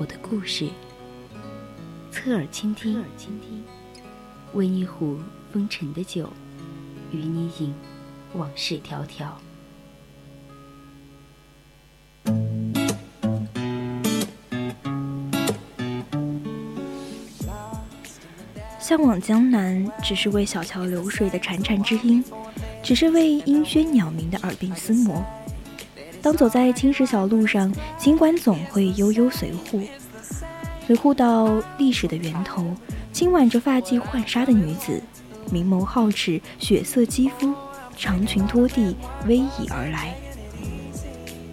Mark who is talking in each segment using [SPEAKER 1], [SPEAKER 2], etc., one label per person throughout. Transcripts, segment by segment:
[SPEAKER 1] 我的故事，侧耳倾听，侧耳倾听，温一壶风尘的酒，与你饮往事迢迢。
[SPEAKER 2] 向往江南，只是为小桥流水的潺潺之音，只是为音轩鸟鸣的耳鬓厮磨。当走在青石小路上，尽管总会悠悠随护，随护到历史的源头。轻挽着发髻浣纱的女子，明眸皓齿，血色肌肤，长裙拖地，逶迤而来。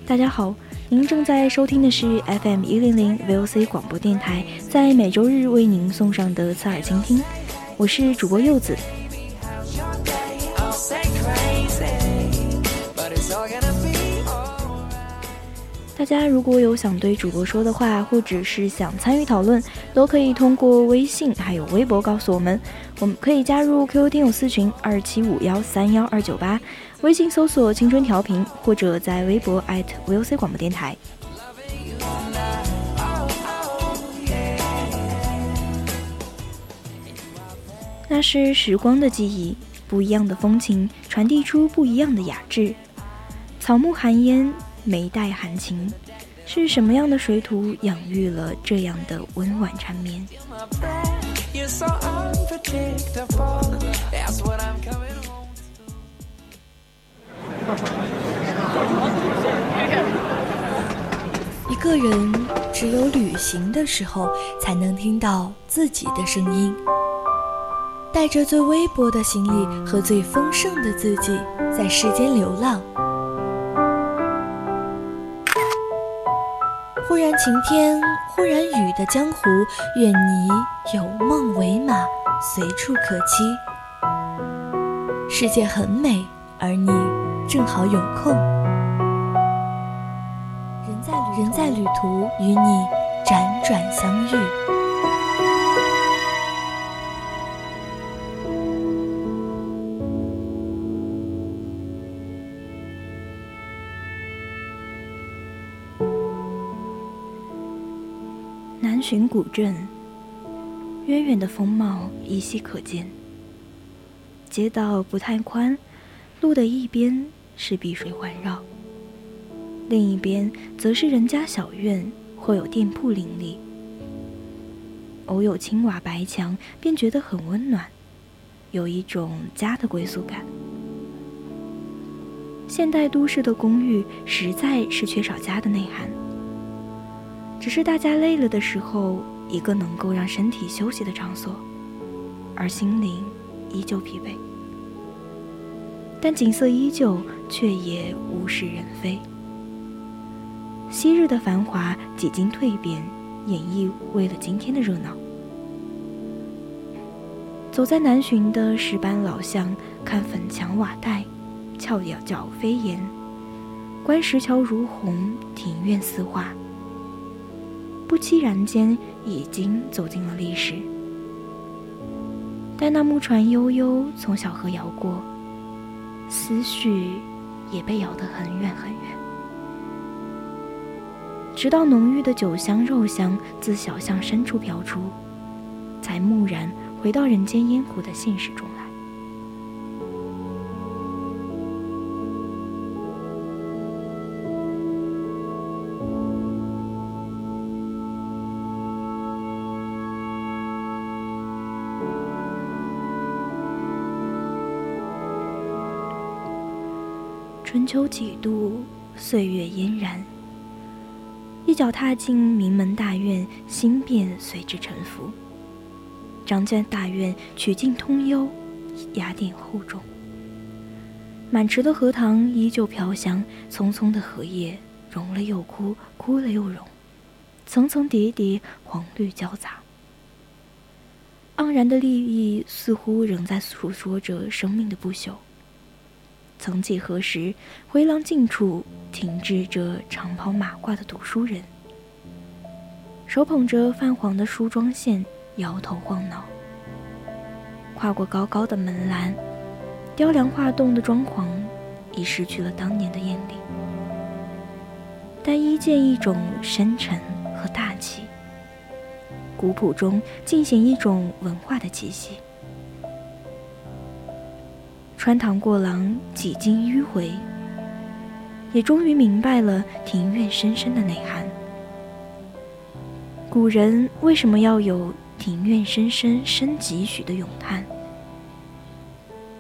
[SPEAKER 2] 大家好，您正在收听的是 FM 一零零 VOC 广播电台，在每周日为您送上的侧耳倾听，我是主播柚子。大家如果有想对主播说的话，或者是想参与讨论，都可以通过微信还有微博告诉我们。我们可以加入 QQ 听友私群二七五幺三幺二九八，微信搜索“青春调频”，或者在微博艾特 @VOC 广播电台。那是时光的记忆，不一样的风情，传递出不一样的雅致。草木寒烟。眉黛含情，是什么样的水土养育了这样的温婉缠绵？
[SPEAKER 3] 一个人只有旅行的时候，才能听到自己的声音，带着最微薄的行李和最丰盛的自己，在世间流浪。忽然晴天，忽然雨的江湖，愿你有梦为马，随处可栖。世界很美，而你正好有空。人在人在旅途，与你辗转相遇。
[SPEAKER 2] 南浔古镇，远远的风貌依稀可见。街道不太宽，路的一边是碧水环绕，另一边则是人家小院或有店铺林立。偶有青瓦白墙，便觉得很温暖，有一种家的归宿感。现代都市的公寓实在是缺少家的内涵。只是大家累了的时候，一个能够让身体休息的场所，而心灵依旧疲惫。但景色依旧，却也物是人非。昔日的繁华几经蜕变，演绎为了今天的热闹。走在南浔的石板老巷，看粉墙瓦带，翘角飞檐，观石桥如虹，庭院似画。不期然间，已经走进了历史。待那木船悠悠从小河摇过，思绪也被摇得很远很远。直到浓郁的酒香肉香自小巷深处飘出，才蓦然回到人间烟火的现实中。春秋几度，岁月嫣然。一脚踏进名门大院，心便随之沉浮。张家大院曲径通幽，雅典厚重。满池的荷塘依旧飘香，匆匆的荷叶，融了又枯，枯了又融，层层叠叠，黄绿交杂。盎然的绿意似乎仍在诉说着生命的不朽。曾几何时，回廊近处停滞着长袍马褂的读书人，手捧着泛黄的梳妆线，摇头晃脑。跨过高高的门栏，雕梁画栋的装潢已失去了当年的艳丽，但依见一种深沉和大气。古朴中尽显一种文化的气息。穿堂过廊，几经迂回，也终于明白了庭院深深的内涵。古人为什么要有“庭院深深深几许”的咏叹？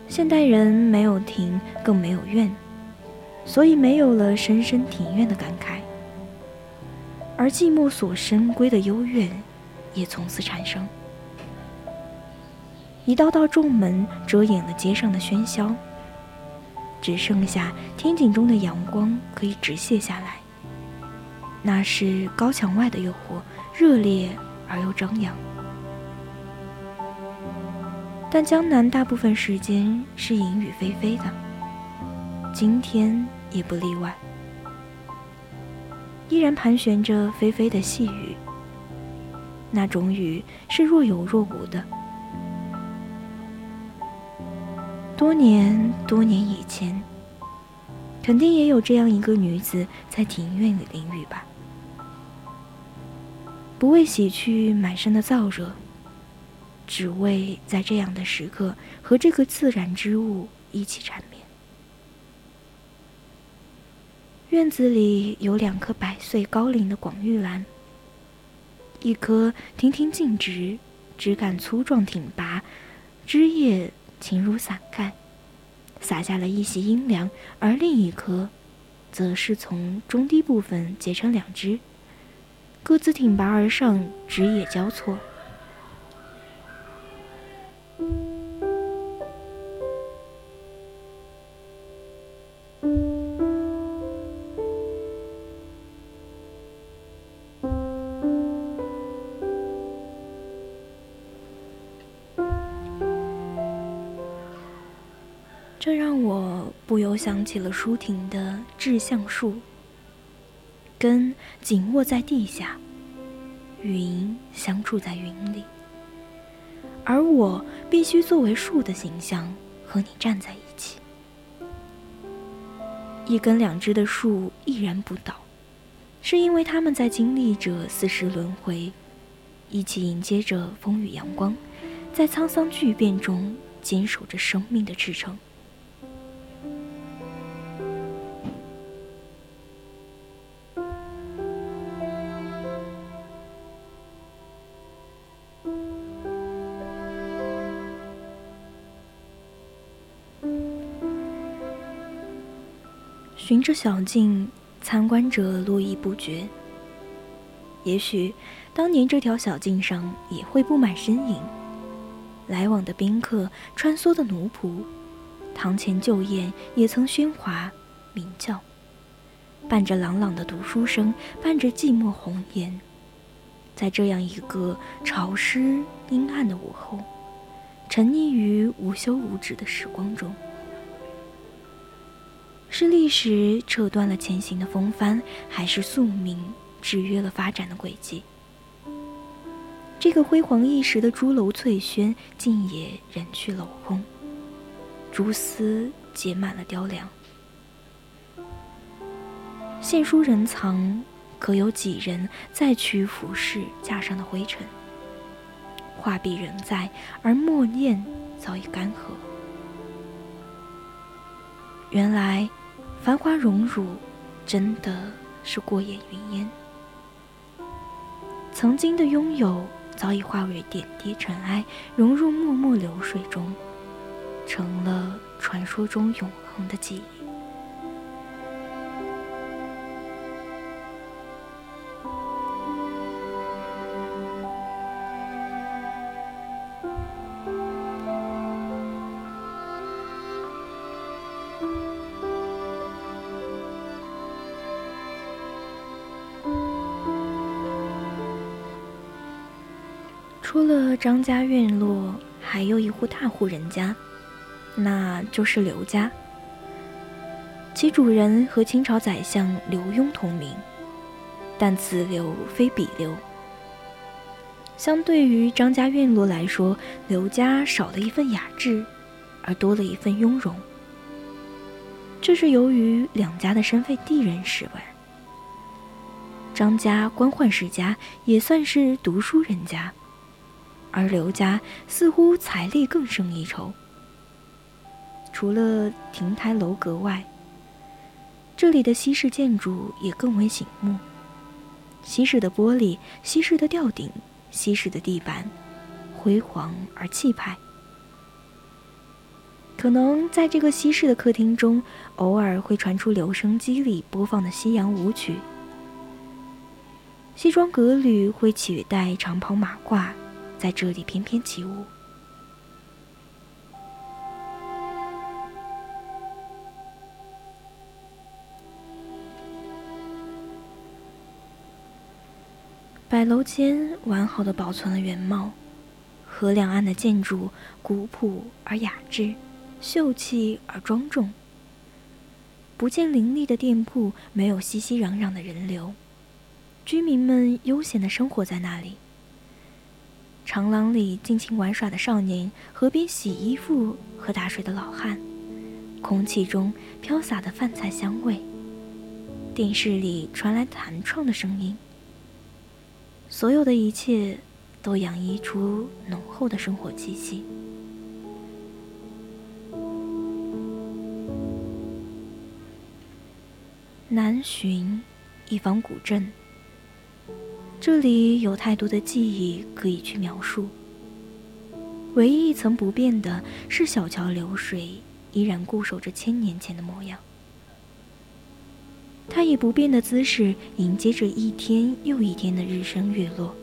[SPEAKER 2] 现代人没有庭，更没有院，所以没有了深深庭院的感慨，而寂寞所深闺的幽怨。也从此产生。一道道重门遮掩了街上的喧嚣，只剩下天井中的阳光可以直泻下来。那是高墙外的诱惑，热烈而又张扬。但江南大部分时间是阴雨霏霏的，今天也不例外，依然盘旋着霏霏的细雨。那种雨是若有若无的。多年多年以前，肯定也有这样一个女子在庭院里淋雨吧，不为洗去满身的燥热，只为在这样的时刻和这个自然之物一起缠绵。院子里有两棵百岁高龄的广玉兰。一棵亭亭净植，枝干粗壮挺拔，枝叶轻如伞盖，洒下了一袭阴凉；而另一颗，则是从中低部分结成两枝，各自挺拔而上，枝叶交错。这让我不由想起了舒婷的志向树，根紧握在地下，云相触在云里，而我必须作为树的形象和你站在一起。一根两枝的树毅然不倒，是因为他们在经历着四时轮回，一起迎接着风雨阳光，在沧桑巨变中坚守着生命的支撑。循着小径，参观者络绎不绝。也许，当年这条小径上也会布满身影，来往的宾客，穿梭的奴仆，堂前旧宴也曾喧哗鸣叫，伴着朗朗的读书声，伴着寂寞红颜，在这样一个潮湿阴暗的午后，沉溺于无休无止的时光中。是历史扯断了前行的风帆，还是宿命制约了发展的轨迹？这个辉煌一时的朱楼翠轩，竟也人去楼空，蛛丝结满了雕梁。现书人藏，可有几人再取俯视架上的灰尘？画笔仍在，而墨砚早已干涸。原来。繁华荣辱，真的是过眼云烟。曾经的拥有，早已化为点滴尘埃，融入默默流水中，成了传说中永恒的记忆。除了张家院落，还有一户大户人家，那就是刘家。其主人和清朝宰相刘墉同名，但此刘非彼刘。相对于张家院落来说，刘家少了一份雅致，而多了一份雍容。这是由于两家的身份地人使然。张家官宦世家，也算是读书人家，而刘家似乎财力更胜一筹。除了亭台楼阁外，这里的西式建筑也更为醒目。西式的玻璃，西式的吊顶，西式的地板，辉煌而气派。可能在这个西式的客厅中，偶尔会传出留声机里播放的西洋舞曲。西装革履会取代长袍马褂，在这里翩翩起舞。百楼间完好的保存了原貌，河两岸的建筑古朴而雅致，秀气而庄重。不见林立的店铺，没有熙熙攘攘的人流，居民们悠闲的生活在那里。长廊里尽情玩耍的少年，河边洗衣服和打水的老汉，空气中飘洒的饭菜香味，电视里传来弹唱的声音。所有的一切，都洋溢出浓厚的生活气息。南浔，一方古镇。这里有太多的记忆可以去描述。唯一一层不变的是小桥流水依然固守着千年前的模样。它以不变的姿势迎接着一天又一天的日升月落，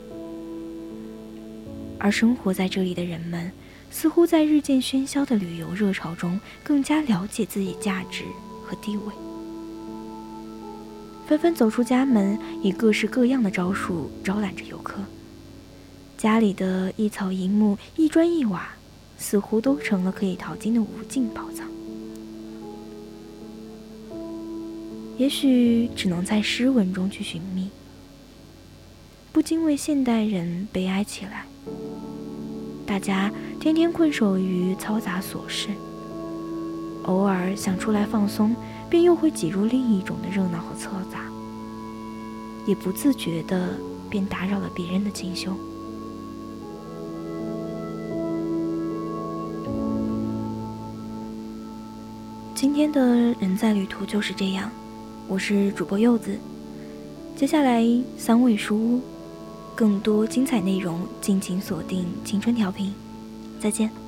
[SPEAKER 2] 而生活在这里的人们，似乎在日渐喧嚣的旅游热潮中，更加了解自己价值和地位，纷纷走出家门，以各式各样的招数招揽着游客。家里的一草一木、一砖一瓦，似乎都成了可以淘金的无尽宝藏。也许只能在诗文中去寻觅，不禁为现代人悲哀起来。大家天天困守于嘈杂琐事，偶尔想出来放松，便又会挤入另一种的热闹和嘈杂，也不自觉的便打扰了别人的清修。今天的人在旅途就是这样。我是主播柚子，接下来三味书屋，更多精彩内容敬请锁定青春调频，再见。